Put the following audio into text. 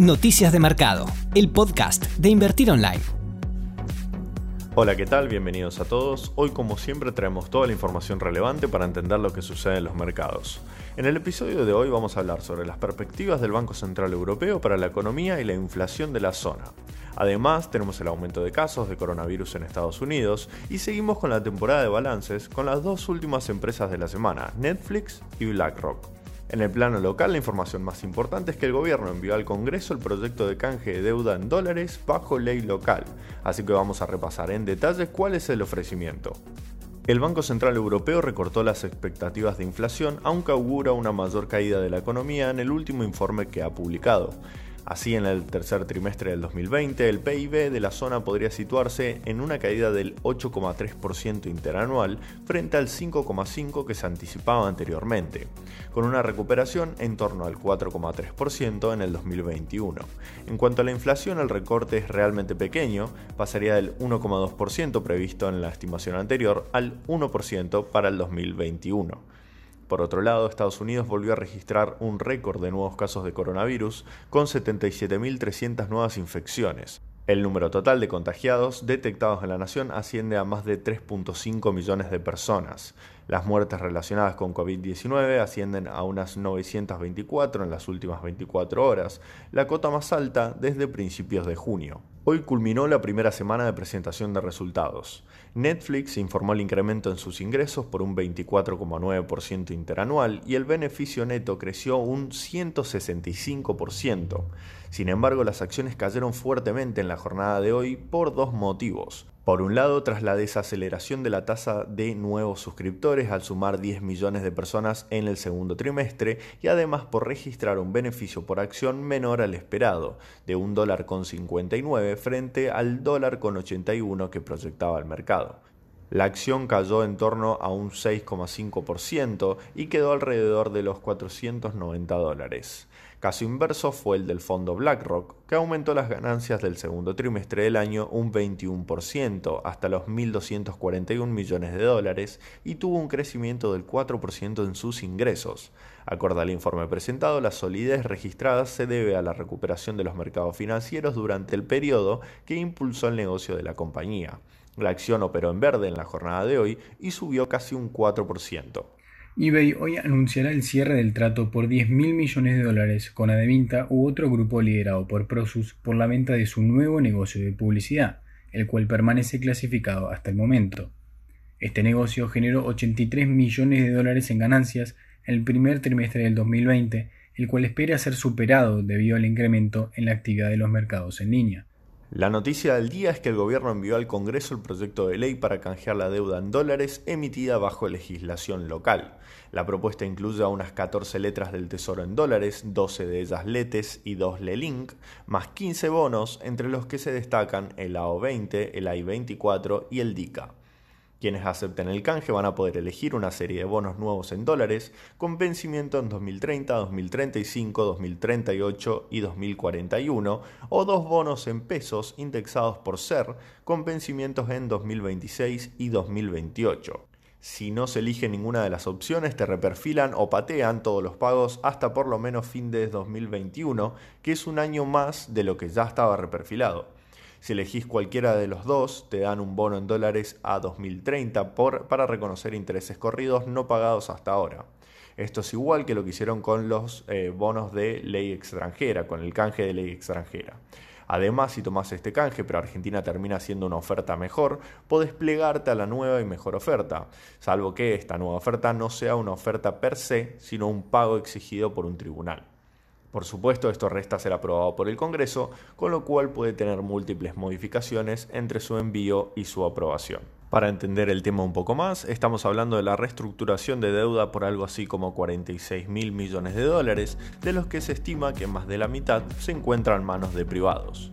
Noticias de Mercado, el podcast de Invertir Online. Hola, ¿qué tal? Bienvenidos a todos. Hoy como siempre traemos toda la información relevante para entender lo que sucede en los mercados. En el episodio de hoy vamos a hablar sobre las perspectivas del Banco Central Europeo para la economía y la inflación de la zona. Además, tenemos el aumento de casos de coronavirus en Estados Unidos y seguimos con la temporada de balances con las dos últimas empresas de la semana, Netflix y BlackRock. En el plano local, la información más importante es que el gobierno envió al Congreso el proyecto de canje de deuda en dólares bajo ley local, así que vamos a repasar en detalle cuál es el ofrecimiento. El Banco Central Europeo recortó las expectativas de inflación, aunque augura una mayor caída de la economía en el último informe que ha publicado. Así, en el tercer trimestre del 2020, el PIB de la zona podría situarse en una caída del 8,3% interanual frente al 5,5% que se anticipaba anteriormente, con una recuperación en torno al 4,3% en el 2021. En cuanto a la inflación, el recorte es realmente pequeño, pasaría del 1,2% previsto en la estimación anterior al 1% para el 2021. Por otro lado, Estados Unidos volvió a registrar un récord de nuevos casos de coronavirus, con 77.300 nuevas infecciones. El número total de contagiados detectados en la nación asciende a más de 3.5 millones de personas. Las muertes relacionadas con COVID-19 ascienden a unas 924 en las últimas 24 horas, la cota más alta desde principios de junio. Hoy culminó la primera semana de presentación de resultados. Netflix informó el incremento en sus ingresos por un 24,9% interanual y el beneficio neto creció un 165%. Sin embargo, las acciones cayeron fuertemente en la jornada de hoy por dos motivos. Por un lado, tras la desaceleración de la tasa de nuevos suscriptores al sumar 10 millones de personas en el segundo trimestre y además por registrar un beneficio por acción menor al esperado, de un dólar con 59 frente al dólar con 81 que proyectaba el mercado. La acción cayó en torno a un 6,5% y quedó alrededor de los 490 dólares. Caso inverso fue el del fondo BlackRock, que aumentó las ganancias del segundo trimestre del año un 21% hasta los 1.241 millones de dólares y tuvo un crecimiento del 4% en sus ingresos. Acorde al informe presentado, la solidez registrada se debe a la recuperación de los mercados financieros durante el periodo que impulsó el negocio de la compañía. La acción operó en verde en la jornada de hoy y subió casi un 4% eBay hoy anunciará el cierre del trato por 10 mil millones de dólares con Adevinta u otro grupo liderado por Prosus por la venta de su nuevo negocio de publicidad, el cual permanece clasificado hasta el momento. Este negocio generó 83 millones de dólares en ganancias en el primer trimestre del 2020, el cual espera ser superado debido al incremento en la actividad de los mercados en línea. La noticia del día es que el gobierno envió al Congreso el proyecto de ley para canjear la deuda en dólares emitida bajo legislación local. La propuesta incluye a unas 14 letras del Tesoro en dólares, 12 de ellas LETES y 2 LELINK, más 15 bonos, entre los que se destacan el AO20, el AI24 y el DICA. Quienes acepten el canje van a poder elegir una serie de bonos nuevos en dólares con vencimiento en 2030, 2035, 2038 y 2041 o dos bonos en pesos indexados por SER con vencimientos en 2026 y 2028. Si no se elige ninguna de las opciones, te reperfilan o patean todos los pagos hasta por lo menos fin de 2021, que es un año más de lo que ya estaba reperfilado. Si elegís cualquiera de los dos, te dan un bono en dólares a 2030 por, para reconocer intereses corridos no pagados hasta ahora. Esto es igual que lo que hicieron con los eh, bonos de ley extranjera, con el canje de ley extranjera. Además, si tomas este canje, pero Argentina termina siendo una oferta mejor, podés plegarte a la nueva y mejor oferta, salvo que esta nueva oferta no sea una oferta per se, sino un pago exigido por un tribunal. Por supuesto, esto resta ser aprobado por el Congreso, con lo cual puede tener múltiples modificaciones entre su envío y su aprobación. Para entender el tema un poco más, estamos hablando de la reestructuración de deuda por algo así como 46 mil millones de dólares, de los que se estima que más de la mitad se encuentra en manos de privados.